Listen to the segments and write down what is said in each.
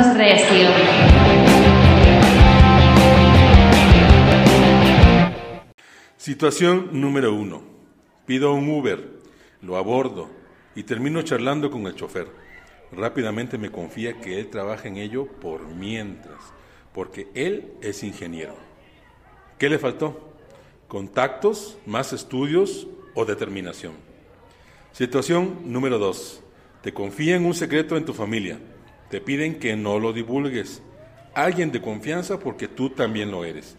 Vámonos recio. Situación número uno. Pido un Uber, lo abordo y termino charlando con el chofer. Rápidamente me confía que él trabaja en ello por mientras, porque él es ingeniero. ¿Qué le faltó? ¿Contactos, más estudios o determinación? Situación número dos. Te confían un secreto en tu familia. Te piden que no lo divulgues. Alguien de confianza porque tú también lo eres.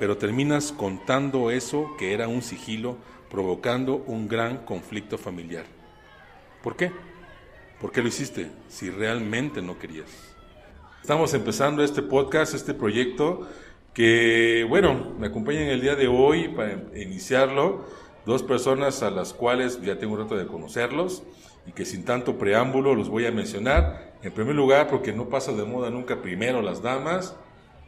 Pero terminas contando eso que era un sigilo, provocando un gran conflicto familiar. ¿Por qué? ¿Por qué lo hiciste si realmente no querías? Estamos empezando este podcast, este proyecto que, bueno, me acompañan el día de hoy para iniciarlo dos personas a las cuales ya tengo un rato de conocerlos y que sin tanto preámbulo los voy a mencionar. En primer lugar, porque no pasa de moda nunca primero las damas,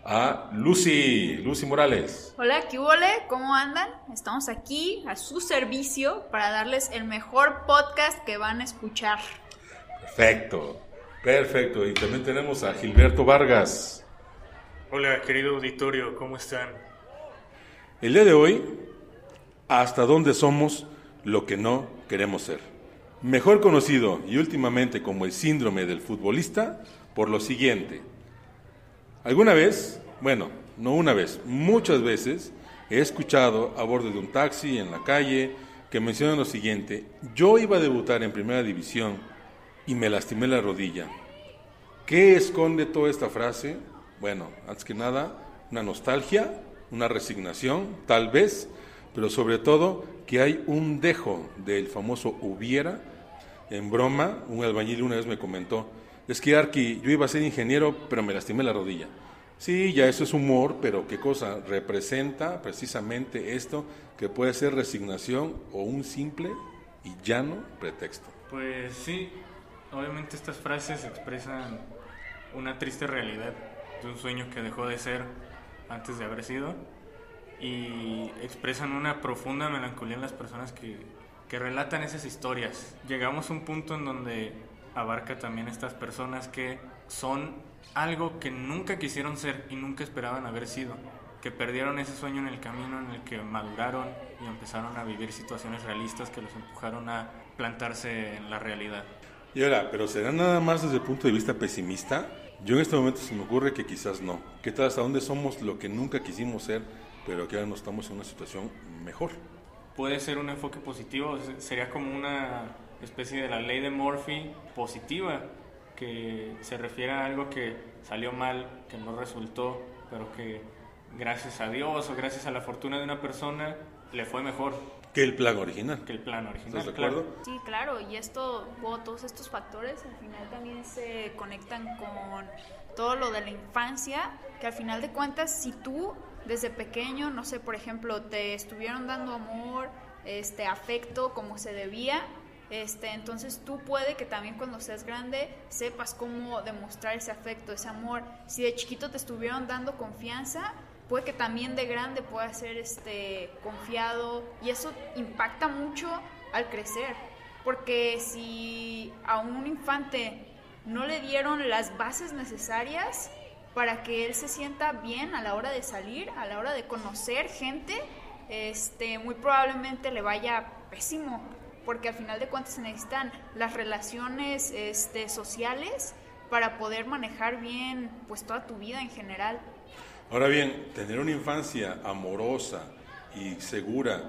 a Lucy, Lucy Morales. Hola, ¿qué huele? ¿Cómo andan? Estamos aquí a su servicio para darles el mejor podcast que van a escuchar. Perfecto, perfecto. Y también tenemos a Gilberto Vargas. Hola, querido auditorio, ¿cómo están? El día de hoy, hasta dónde somos lo que no queremos ser. Mejor conocido y últimamente como el síndrome del futbolista por lo siguiente. Alguna vez, bueno, no una vez, muchas veces he escuchado a bordo de un taxi en la calle que mencionan lo siguiente, yo iba a debutar en primera división y me lastimé la rodilla. ¿Qué esconde toda esta frase? Bueno, antes que nada, una nostalgia, una resignación, tal vez, pero sobre todo que hay un dejo del famoso hubiera. En broma, un albañil una vez me comentó, es que Arqui, yo iba a ser ingeniero, pero me lastimé la rodilla. Sí, ya eso es humor, pero ¿qué cosa? Representa precisamente esto que puede ser resignación o un simple y llano pretexto. Pues sí, obviamente estas frases expresan una triste realidad de un sueño que dejó de ser antes de haber sido y expresan una profunda melancolía en las personas que, que relatan esas historias. Llegamos a un punto en donde abarca también estas personas que son algo que nunca quisieron ser y nunca esperaban haber sido, que perdieron ese sueño en el camino en el que maduraron y empezaron a vivir situaciones realistas que los empujaron a plantarse en la realidad. Y ahora, ¿pero será nada más desde el punto de vista pesimista? Yo en este momento se me ocurre que quizás no. ¿Qué tal hasta dónde somos lo que nunca quisimos ser, pero que ahora no estamos en una situación mejor? Puede ser un enfoque positivo, sería como una especie de la ley de Murphy positiva, que se refiere a algo que salió mal, que no resultó, pero que gracias a Dios o gracias a la fortuna de una persona le fue mejor. Que el plan original. Que el plan original. ¿Estás de acuerdo? Sí, claro, y esto, todos estos factores al final también se conectan con todo lo de la infancia, que al final de cuentas, si tú desde pequeño, no sé, por ejemplo, te estuvieron dando amor, este afecto como se debía, este, entonces tú puede que también cuando seas grande sepas cómo demostrar ese afecto, ese amor. Si de chiquito te estuvieron dando confianza, puede que también de grande puedas ser este, confiado y eso impacta mucho al crecer. Porque si a un infante no le dieron las bases necesarias para que él se sienta bien a la hora de salir, a la hora de conocer gente, este, muy probablemente le vaya pésimo porque al final de cuentas se necesitan las relaciones este, sociales para poder manejar bien pues toda tu vida en general. Ahora bien, tener una infancia amorosa y segura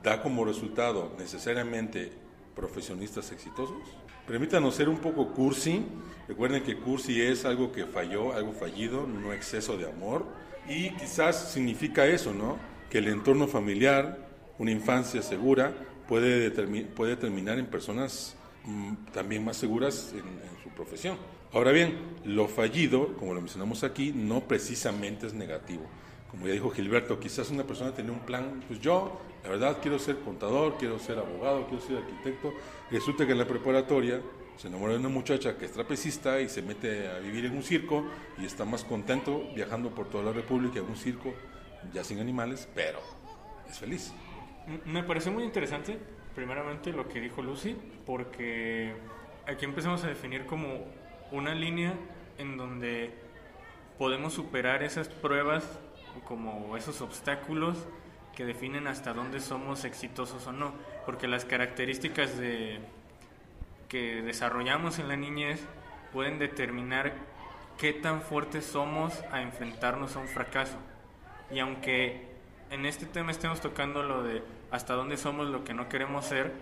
da como resultado necesariamente profesionistas exitosos. Permítanos ser un poco cursi. Recuerden que cursi es algo que falló, algo fallido, no exceso de amor. Y quizás significa eso, ¿no? Que el entorno familiar, una infancia segura, puede, puede terminar en personas mm, también más seguras en, su profesión. Ahora bien, lo fallido, como lo mencionamos aquí, no precisamente es negativo. Como ya dijo Gilberto, quizás una persona tiene un plan, pues yo, la verdad, quiero ser contador, quiero ser abogado, quiero ser arquitecto. Resulta que en la preparatoria se enamora de una muchacha que es trapecista y se mete a vivir en un circo y está más contento viajando por toda la República en un circo, ya sin animales, pero es feliz. Me pareció muy interesante, primeramente, lo que dijo Lucy, porque aquí empezamos a definir como una línea en donde podemos superar esas pruebas como esos obstáculos que definen hasta dónde somos exitosos o no, porque las características de, que desarrollamos en la niñez pueden determinar qué tan fuertes somos a enfrentarnos a un fracaso. Y aunque en este tema estemos tocando lo de hasta dónde somos lo que no queremos ser,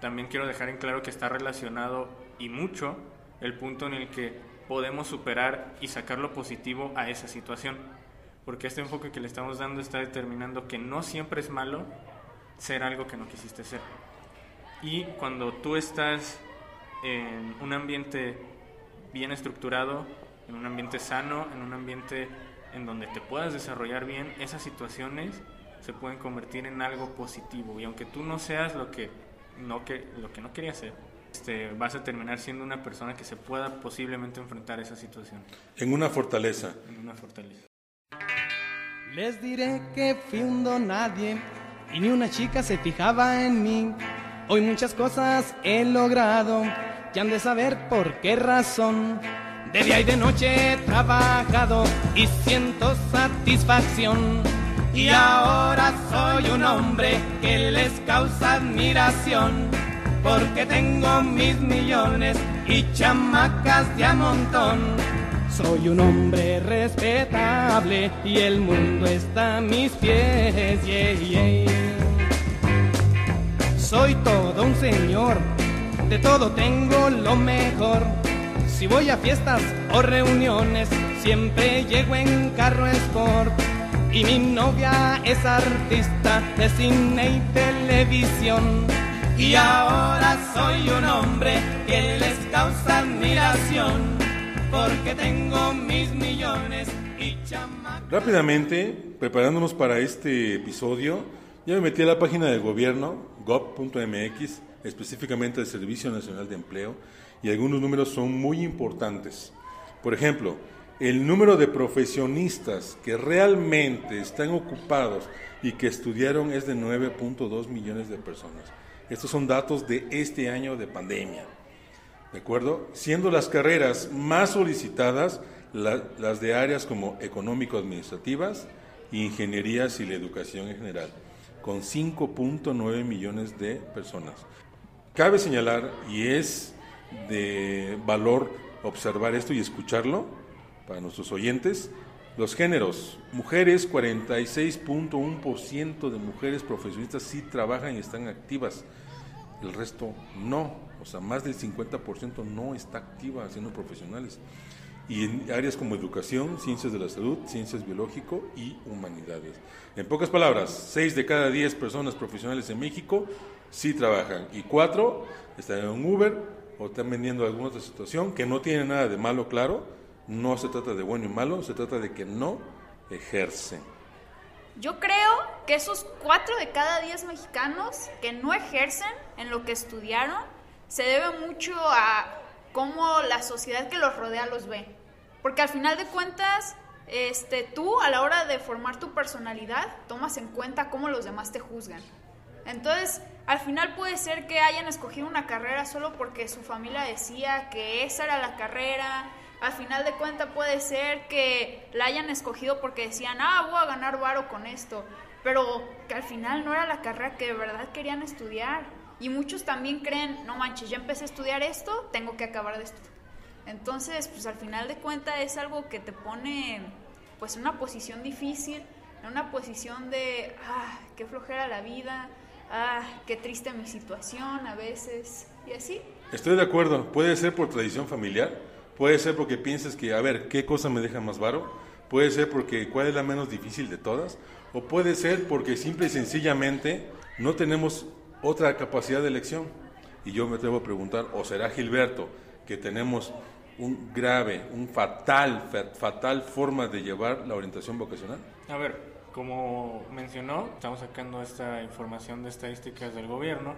también quiero dejar en claro que está relacionado y mucho el punto en el que podemos superar y sacar lo positivo a esa situación. Porque este enfoque que le estamos dando está determinando que no siempre es malo ser algo que no quisiste ser. Y cuando tú estás en un ambiente bien estructurado, en un ambiente sano, en un ambiente en donde te puedas desarrollar bien, esas situaciones se pueden convertir en algo positivo. Y aunque tú no seas lo que no, que, lo que no querías ser, este, vas a terminar siendo una persona que se pueda posiblemente enfrentar esa situación. En una fortaleza. En una fortaleza. Les diré que fui un nadie y ni una chica se fijaba en mí. Hoy muchas cosas he logrado y han de saber por qué razón. De día y de noche he trabajado y siento satisfacción. Y ahora soy un hombre que les causa admiración. Porque tengo mis millones y chamacas de a montón. Soy un hombre respetable y el mundo está a mis pies. Yeah, yeah. Soy todo un señor, de todo tengo lo mejor. Si voy a fiestas o reuniones, siempre llego en carro sport. Y mi novia es artista de cine y televisión. Y ahora soy un hombre que les causa admiración. Porque tengo mis millones y chamacas. Rápidamente, preparándonos para este episodio, ya me metí a la página del gobierno, gov.mx, específicamente del Servicio Nacional de Empleo, y algunos números son muy importantes. Por ejemplo, el número de profesionistas que realmente están ocupados y que estudiaron es de 9.2 millones de personas. Estos son datos de este año de pandemia. ¿De acuerdo? Siendo las carreras más solicitadas la, las de áreas como económico-administrativas, ingenierías y la educación en general, con 5.9 millones de personas. Cabe señalar, y es de valor observar esto y escucharlo para nuestros oyentes, los géneros, mujeres, 46.1% de mujeres profesionistas sí trabajan y están activas, el resto no, o sea, más del 50% no está activa siendo profesionales. Y en áreas como educación, ciencias de la salud, ciencias biológico y humanidades. En pocas palabras, 6 de cada 10 personas profesionales en México sí trabajan y 4 están en un Uber o están vendiendo alguna otra situación que no tiene nada de malo, claro, no se trata de bueno y malo, se trata de que no ejercen. Yo creo que esos cuatro de cada diez mexicanos que no ejercen en lo que estudiaron se debe mucho a cómo la sociedad que los rodea los ve. Porque al final de cuentas, este, tú a la hora de formar tu personalidad tomas en cuenta cómo los demás te juzgan. Entonces, al final puede ser que hayan escogido una carrera solo porque su familia decía que esa era la carrera. Al final de cuentas puede ser que la hayan escogido porque decían, ah, voy a ganar varo con esto. Pero que al final no era la carrera que de verdad querían estudiar. Y muchos también creen, no manches, ya empecé a estudiar esto, tengo que acabar de esto. Entonces, pues al final de cuentas es algo que te pone pues en una posición difícil, en una posición de, ah, qué flojera la vida, ah, qué triste mi situación a veces, y así. Estoy de acuerdo, puede ser por tradición familiar, puede ser porque piensas que, a ver, ¿qué cosa me deja más varo? Puede ser porque cuál es la menos difícil de todas, o puede ser porque simple y sencillamente no tenemos otra capacidad de elección. Y yo me atrevo a preguntar, ¿o será Gilberto que tenemos un grave, un fatal, fatal forma de llevar la orientación vocacional? A ver, como mencionó, estamos sacando esta información de estadísticas del gobierno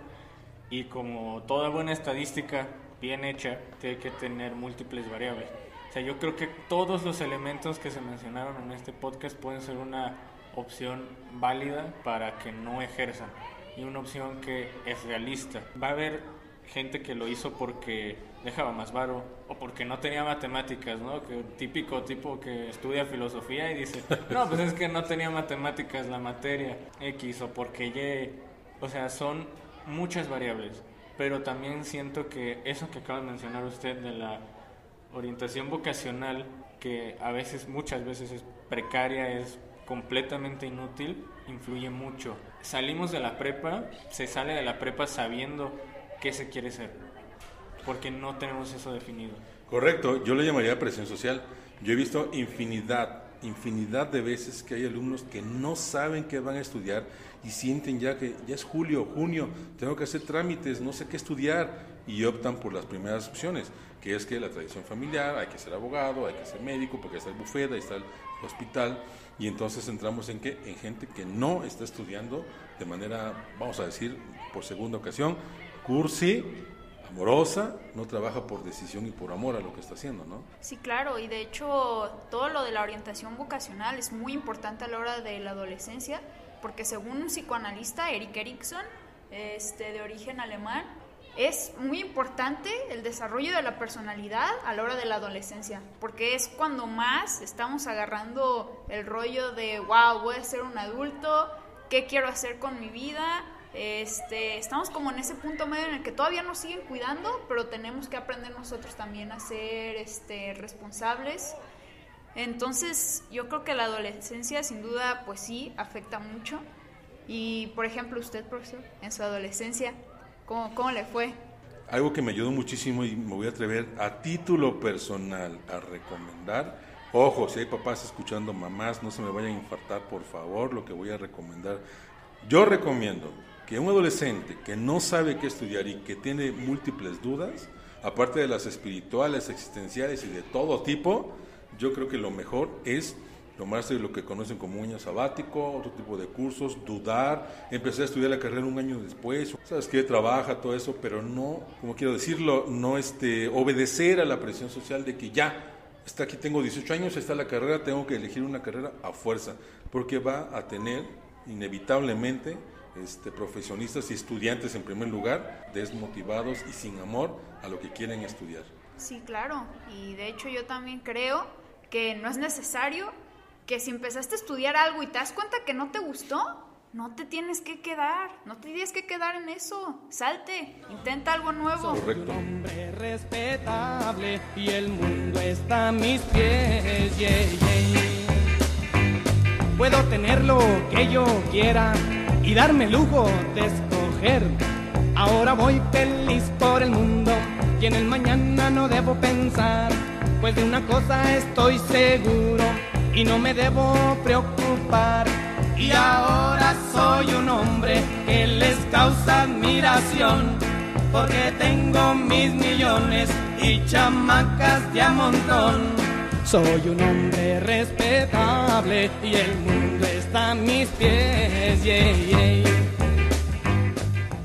y como toda buena estadística bien hecha, tiene que tener múltiples variables. Sea, yo creo que todos los elementos que se mencionaron en este podcast pueden ser una opción válida para que no ejerzan y una opción que es realista. Va a haber gente que lo hizo porque dejaba más varo o porque no tenía matemáticas, ¿no? Que típico tipo que estudia filosofía y dice, no, pues es que no tenía matemáticas la materia X o porque Y, o sea, son muchas variables, pero también siento que eso que acaba de mencionar usted de la orientación vocacional, que a veces, muchas veces es precaria, es completamente inútil, influye mucho. Salimos de la prepa, se sale de la prepa sabiendo qué se quiere ser, porque no tenemos eso definido. Correcto, yo le llamaría presión social. Yo he visto infinidad, infinidad de veces que hay alumnos que no saben qué van a estudiar y sienten ya que ya es julio, junio, tengo que hacer trámites, no sé qué estudiar y optan por las primeras opciones, que es que la tradición familiar, hay que ser abogado, hay que ser médico, porque está el bufete, ahí está el hospital, y entonces entramos en que en gente que no está estudiando de manera, vamos a decir, por segunda ocasión, cursi, amorosa, no trabaja por decisión y por amor a lo que está haciendo, ¿no? Sí, claro, y de hecho todo lo de la orientación vocacional es muy importante a la hora de la adolescencia, porque según un psicoanalista, Eric Erikson, este, de origen alemán, es muy importante el desarrollo de la personalidad a la hora de la adolescencia, porque es cuando más estamos agarrando el rollo de, wow, voy a ser un adulto, ¿qué quiero hacer con mi vida? Este, estamos como en ese punto medio en el que todavía nos siguen cuidando, pero tenemos que aprender nosotros también a ser este, responsables. Entonces, yo creo que la adolescencia sin duda, pues sí, afecta mucho. Y, por ejemplo, usted, profesor, en su adolescencia, ¿Cómo, ¿Cómo le fue? Algo que me ayudó muchísimo y me voy a atrever a título personal a recomendar. Ojo, si hay papás escuchando mamás, no se me vayan a infartar, por favor, lo que voy a recomendar. Yo recomiendo que un adolescente que no sabe qué estudiar y que tiene múltiples dudas, aparte de las espirituales, existenciales y de todo tipo, yo creo que lo mejor es tomarse lo que conocen como año sabático, otro tipo de cursos, dudar, empecé a estudiar la carrera un año después, sabes que trabaja todo eso, pero no, como quiero decirlo, no este, obedecer a la presión social de que ya, está aquí tengo 18 años, está la carrera, tengo que elegir una carrera a fuerza, porque va a tener inevitablemente este, profesionistas y estudiantes en primer lugar desmotivados y sin amor a lo que quieren estudiar. Sí, claro, y de hecho yo también creo que no es necesario que si empezaste a estudiar algo y te das cuenta que no te gustó, no te tienes que quedar, no te tienes que quedar en eso. Salte, intenta algo nuevo. Soy un hombre respetable y el mundo está a mis pies. Yeah, yeah. Puedo tener lo que yo quiera y darme lujo de escoger. Ahora voy feliz por el mundo y en el mañana no debo pensar, pues de una cosa estoy seguro y no me debo preocupar. Y ahora soy un hombre que les causa admiración, porque tengo mis millones y chamacas de a montón. Soy un hombre respetable y el mundo está a mis pies.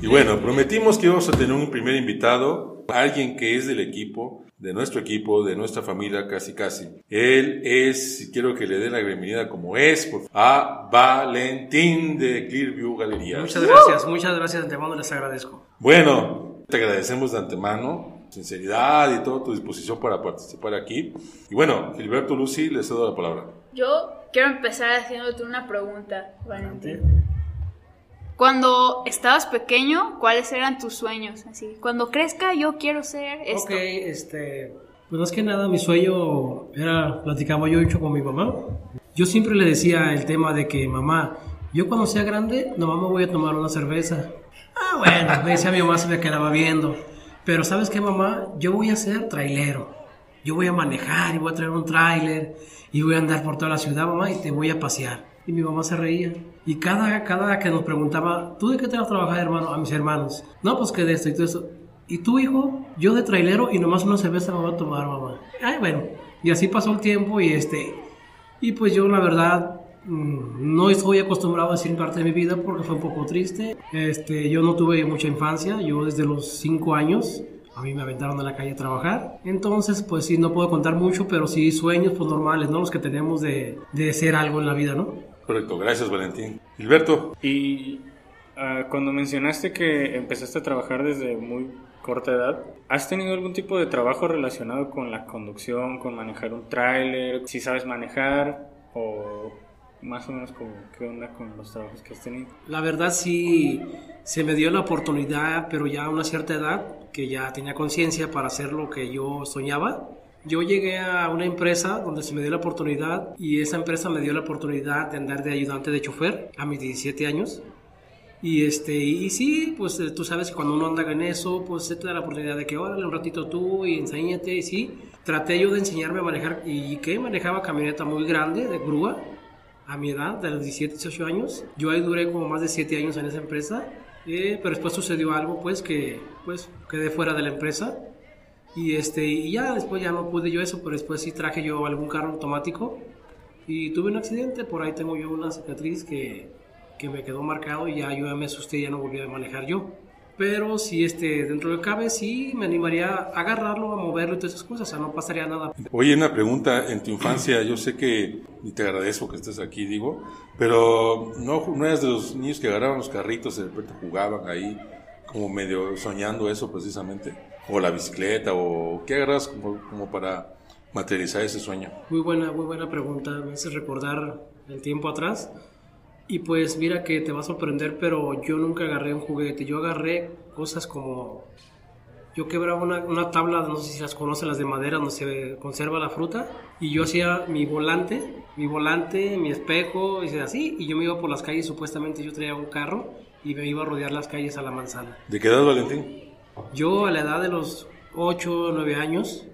Y bueno, prometimos que íbamos a tener un primer invitado, alguien que es del equipo, de nuestro equipo, de nuestra familia, casi casi. Él es, quiero que le dé la bienvenida como es, a Valentín de Clearview Galería. Muchas gracias, muchas gracias de antemano, les agradezco. Bueno, te agradecemos de antemano, sinceridad y toda tu disposición para participar aquí. Y bueno, Gilberto Lucy, les cedo la palabra. Yo quiero empezar haciéndote una pregunta, Valentín. Cuando estabas pequeño, ¿cuáles eran tus sueños? Así, cuando crezca yo quiero ser esto. Ok, este, pues más que nada mi sueño era, platicaba yo mucho con mi mamá. Yo siempre le decía el tema de que, mamá, yo cuando sea grande, nomás me voy a tomar una cerveza. Ah, bueno, me decía mi mamá, se me quedaba viendo. Pero ¿sabes qué, mamá? Yo voy a ser trailero. Yo voy a manejar y voy a traer un trailer y voy a andar por toda la ciudad, mamá, y te voy a pasear. Y mi mamá se reía. Y cada, cada que nos preguntaba, ¿tú de qué te vas a trabajar, hermano? A mis hermanos. No, pues que de esto y todo eso. ¿Y tú, hijo? Yo de trailero y nomás una cerveza me voy a tomar, mamá. Ay, bueno. Y así pasó el tiempo y este... Y pues yo, la verdad, mm, no estoy acostumbrado a decir parte de mi vida porque fue un poco triste. Este, yo no tuve mucha infancia. Yo desde los 5 años a mí me aventaron a la calle a trabajar. Entonces, pues sí, no puedo contar mucho, pero sí sueños pues normales, ¿no? Los que tenemos de, de ser algo en la vida, ¿no? Correcto, gracias Valentín. Gilberto. Y Ah, cuando mencionaste que empezaste a trabajar desde muy corta edad, ¿has tenido algún tipo de trabajo relacionado con la conducción, con manejar un tráiler, si sabes manejar o más o menos como qué onda con los trabajos que has tenido? La verdad sí se me dio la oportunidad, pero ya a una cierta edad, que ya tenía conciencia para hacer lo que yo soñaba. Yo llegué a una empresa donde se me dio la oportunidad y esa empresa me dio la oportunidad de andar de ayudante de chofer a mis 17 años. Y, este, y sí, pues eh, tú sabes que cuando uno anda en eso, pues se te da la oportunidad de que órale un ratito tú y enséñate. Y sí, traté yo de enseñarme a manejar y que manejaba camioneta muy grande de grúa a mi edad, de los 17, 18 años. Yo ahí duré como más de 7 años en esa empresa, eh, pero después sucedió algo pues que pues quedé fuera de la empresa. Y, este, y ya después ya no pude yo eso, pero después sí traje yo algún carro automático y tuve un accidente, por ahí tengo yo una cicatriz que que me quedó marcado y ya yo ya me asusté ya no volví a manejar yo. Pero si este, dentro de cabe, sí me animaría a agarrarlo, a moverlo y todas esas cosas, o sea, no pasaría nada. Oye, una pregunta, en tu infancia, yo sé que, y te agradezco que estés aquí, digo, pero no, no eras de los niños que agarraban los carritos y de repente jugaban ahí, como medio soñando eso precisamente, o la bicicleta, o qué agarras como, como para materializar ese sueño. Muy buena, muy buena pregunta, me hace recordar el tiempo atrás. Y pues mira que te va a sorprender, pero yo nunca agarré un juguete. Yo agarré cosas como... Yo quebraba una, una tabla, no sé si las conocen, las de madera, donde se conserva la fruta. Y yo hacía mi volante, mi volante, mi espejo, y así. Y yo me iba por las calles, supuestamente yo traía un carro y me iba a rodear las calles a la manzana. ¿De qué edad, Valentín? Yo a la edad de los 8 o 9 años.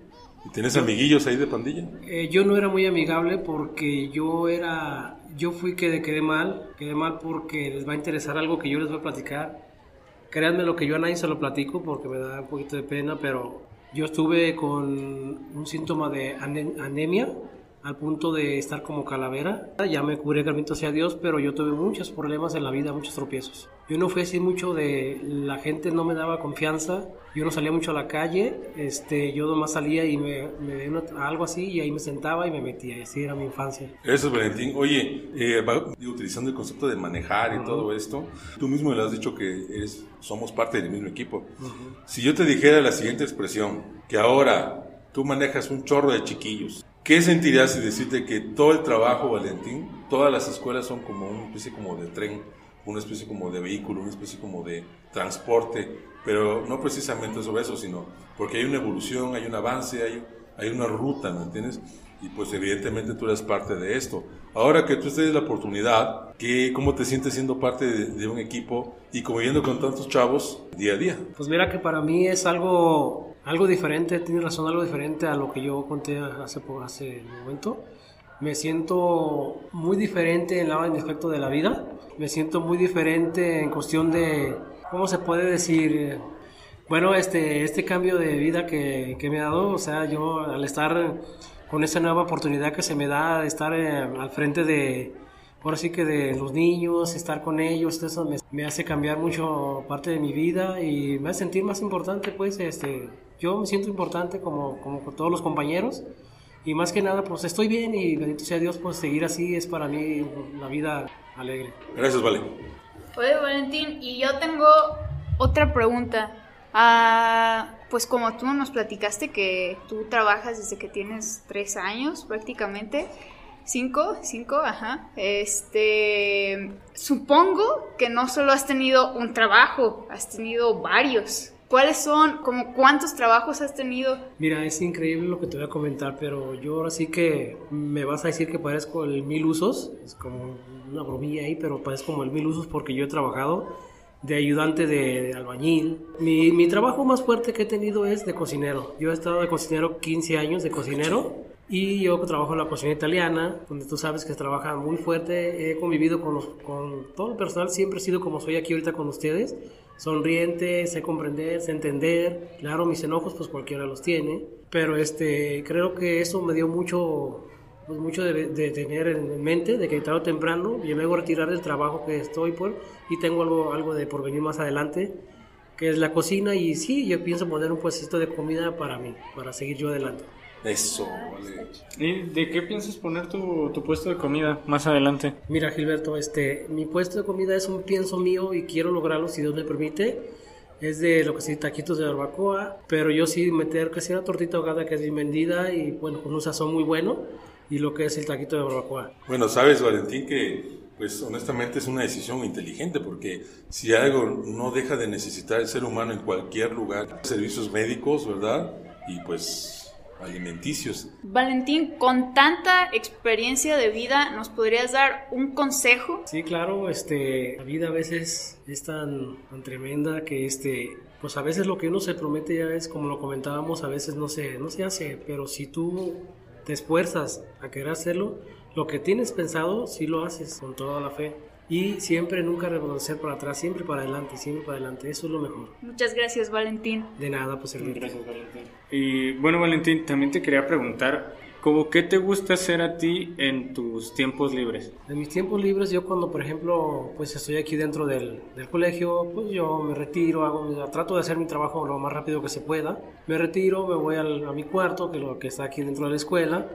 ¿Y tienes amiguillos ahí de pandilla? Eh, yo no era muy amigable porque yo era yo fui que quedé mal, quedé mal porque les va a interesar algo que yo les voy a platicar. Créanme lo que yo a nadie se lo platico porque me da un poquito de pena, pero yo estuve con un síntoma de anemia al punto de estar como calavera. Ya me curé, gracias sea Dios, pero yo tuve muchos problemas en la vida, muchos tropiezos. Yo no fui así mucho de, la gente no me daba confianza, yo no salía mucho a la calle, este, yo nomás salía y me, me algo así y ahí me sentaba y me metía, así era mi infancia. Eso es Valentín. Oye, eh, utilizando el concepto de manejar y todo esto, tú mismo le has dicho que es, somos parte del mismo equipo. Si yo te dijera la siguiente expresión, que ahora tú manejas un chorro de chiquillos, ¿Qué sentirías si decirte que todo el trabajo, Valentín, todas las escuelas son como una especie como de tren, una especie como de vehículo, una especie como de transporte, pero no precisamente sobre eso, sino porque hay una evolución, hay un avance, hay, hay una ruta, ¿me entiendes? Y pues evidentemente tú eres parte de esto. Ahora que tú tienes la oportunidad, ¿qué, ¿cómo te sientes siendo parte de, de un equipo y conviviendo con tantos chavos día a día? Pues mira que para mí es algo algo diferente, tienes razón, algo diferente a lo que yo conté hace, hace un momento. Me siento muy diferente en, el aspecto de la vida. Me siento muy diferente en cuestión de, ¿cómo se puede decir? Bueno, este, este cambio de vida que, que me ha dado, o sea, yo al estar con esa nueva oportunidad que se me da de estar eh, al frente de, ahora sí que de los niños, estar con ellos, eso me, me, hace cambiar mucho parte de mi vida y me hace sentir más importante, pues, este, yo me siento importante como, como todos los compañeros y más que nada pues estoy bien y bendito sea Dios pues seguir así es para mí la vida alegre. Gracias, Vale. Oye, Valentín, y yo tengo otra pregunta. Ah, pues como tú nos platicaste que tú trabajas desde que tienes tres años prácticamente, cinco, cinco, ajá. Este, supongo que no solo has tenido un trabajo, has tenido varios. ¿Cuáles son, como cuántos trabajos has tenido? Mira, es increíble lo que te voy a comentar, pero yo ahora sí que me vas a decir que parezco el mil usos, es como una bromilla ahí, pero parezco como el mil usos porque yo he trabajado de ayudante de, albañil. Mi, mi, trabajo más fuerte que he tenido es de cocinero. Yo he estado de cocinero 15 años de cocinero y yo trabajo en la cocina italiana, donde tú sabes que trabaja muy fuerte. He convivido con, con todo el personal, siempre he sido como soy aquí ahorita con ustedes sonriente, sé comprender, sé entender. Claro, mis enojos pues cualquiera los tiene, pero este, creo que eso me dio mucho, pues mucho de, tener en mente, de que tarde o temprano yo me a retirar del trabajo que estoy por y tengo algo, algo de por venir más adelante, que es la cocina y sí, yo pienso poner un puestito de comida para mí, para seguir yo adelante. Eso, vale. ¿Y de qué piensas poner tu, tu puesto de comida más adelante? Mira, Gilberto, este, mi puesto de comida es un pienso mío y quiero lograrlo si Dios me permite. Es de lo que sí, taquitos de barbacoa, pero yo sí meter que sea tortita ahogada que es bien vendida y bueno, con un sazón muy bueno y lo que es el taquito de barbacoa. Bueno, sabes, Valentín, que pues honestamente es una decisión inteligente porque si algo no deja de necesitar el ser humano en cualquier lugar, servicios médicos, ¿verdad? Y pues alimenticios. Valentín, con tanta experiencia de vida, ¿nos podrías dar un consejo? Sí, claro, este, la vida a veces es tan, tan tremenda que este, pues a veces lo que uno se promete ya es, como lo comentábamos, a veces no se, no se hace, pero si tú te esfuerzas a querer hacerlo, lo que tienes pensado, sí lo haces con toda la fe. Y siempre, nunca reconocer para atrás, siempre para adelante, siempre para adelante. Eso es lo mejor. Muchas gracias, Valentín. De nada, pues el Gracias, Valentín. Y bueno, Valentín, también te quería preguntar, ¿cómo qué te gusta hacer a ti en tus tiempos libres? En mis tiempos libres, yo cuando, por ejemplo, pues estoy aquí dentro del, del colegio, pues yo me retiro, hago, trato de hacer mi trabajo lo más rápido que se pueda. Me retiro, me voy al- a mi cuarto, que es lo que está aquí dentro de la escuela.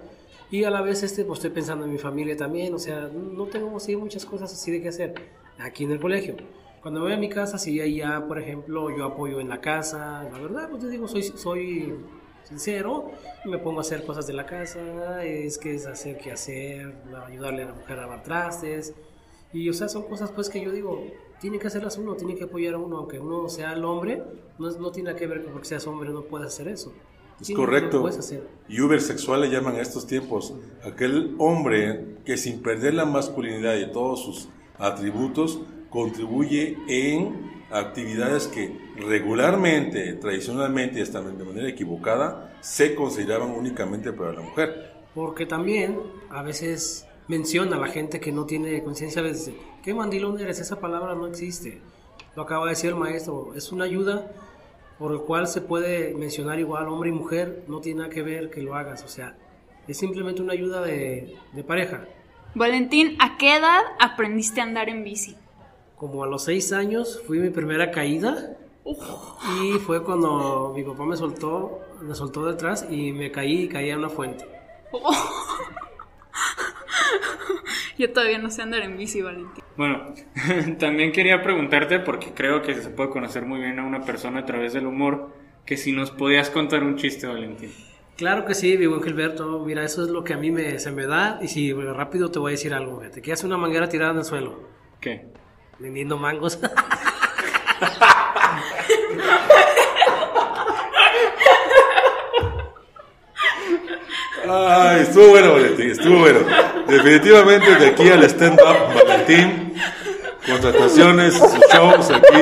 Y a la vez este, pues estoy pensando en mi familia también, o sea, no tengo así muchas cosas así de qué hacer aquí en el colegio. Cuando voy a mi casa, sí, ahí ya, por ejemplo, yo apoyo en la casa, la verdad, pues te digo, soy, soy sincero, me pongo a hacer cosas de la casa, es que es hacer qué hacer, ayudarle a la mujer a lavar trastes, y o sea, son cosas pues que yo digo, tiene que hacerlas uno, tiene que apoyar a uno, aunque uno sea el hombre, no, no tiene que ver con porque seas hombre, no puedes hacer eso. Es Sí, correcto. Y Uber sexual le llaman a estos tiempos. Aquel hombre que sin perder la masculinidad y todos sus atributos contribuye en actividades que regularmente, tradicionalmente y hasta de manera equivocada se consideraban únicamente para la mujer. Porque también a veces menciona a la gente que no tiene conciencia, a veces ¿qué mandilón eres? Esa palabra no existe. Lo acaba de decir el maestro, es una ayuda por el cual se puede mencionar igual hombre y mujer, no tiene nada que ver que lo hagas, o sea, es simplemente una ayuda de, de pareja. Valentín, ¿a qué edad aprendiste a andar en bici? Como a los seis años fui mi primera caída y fue cuando mi papá me soltó, me soltó detrás y me caí y caí en una fuente. Yo todavía no sé andar en bici, Valentín. Bueno, también quería preguntarte, porque creo que se puede conocer muy bien a una persona a través del humor, que si nos podías contar un chiste, Valentín. Claro que sí, mi buen Gilberto. Mira, eso es lo que a mí me, se me da. Y si bueno, rápido te voy a decir algo. Fíjate, que hace una manguera tirada en el suelo, ¿Qué? vendiendo mangos. Ay, estuvo bueno, Valentín, estuvo bueno. Definitivamente de aquí al stand-up, Valentín, contrataciones, shows aquí.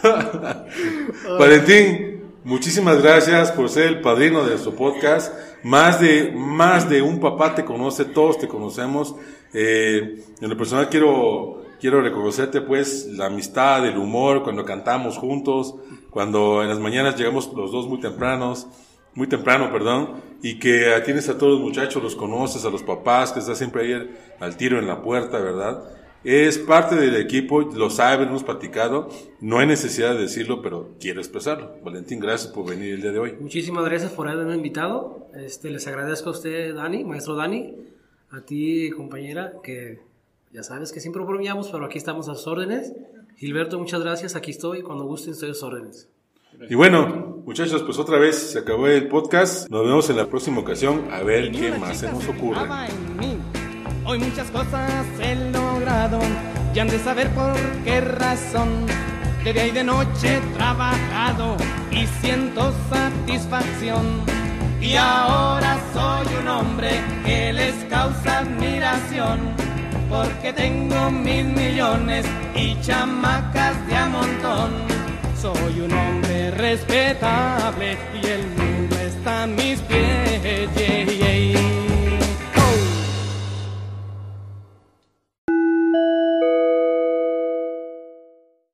Valentín, muchísimas gracias por ser el padrino de nuestro podcast. Más de, más de un papá te conoce, todos te conocemos. Eh, en lo personal quiero, quiero reconocerte pues la amistad, el humor, cuando cantamos juntos, cuando en las mañanas llegamos los dos muy tempranos, muy temprano, perdón, y que tienes a todos los muchachos, los conoces, a los papás, que estás siempre ahí al tiro en la puerta, ¿verdad? Es parte del equipo, lo saben, hemos platicado, no hay necesidad de decirlo, pero quiero expresarlo. Valentín, gracias por venir el día de hoy. Muchísimas gracias por haberme invitado. Este, les agradezco a usted, Dani, maestro Dani, a ti, compañera, que ya sabes que siempre bromeamos, pero aquí estamos a sus órdenes. Gilberto, muchas gracias, aquí estoy, cuando gusten estoy a sus órdenes. Y bueno, muchachos, pues otra vez se acabó el podcast. Nos vemos en la próxima ocasión a ver qué más se nos ocurre. Hoy muchas cosas he logrado y han de saber por qué razón. De día y de noche he trabajado y siento satisfacción. Y ahora soy un hombre que les causa admiración. Porque tengo mil millones y chamacas de a montón. Soy un hombre respetable y el mundo está a mis pies.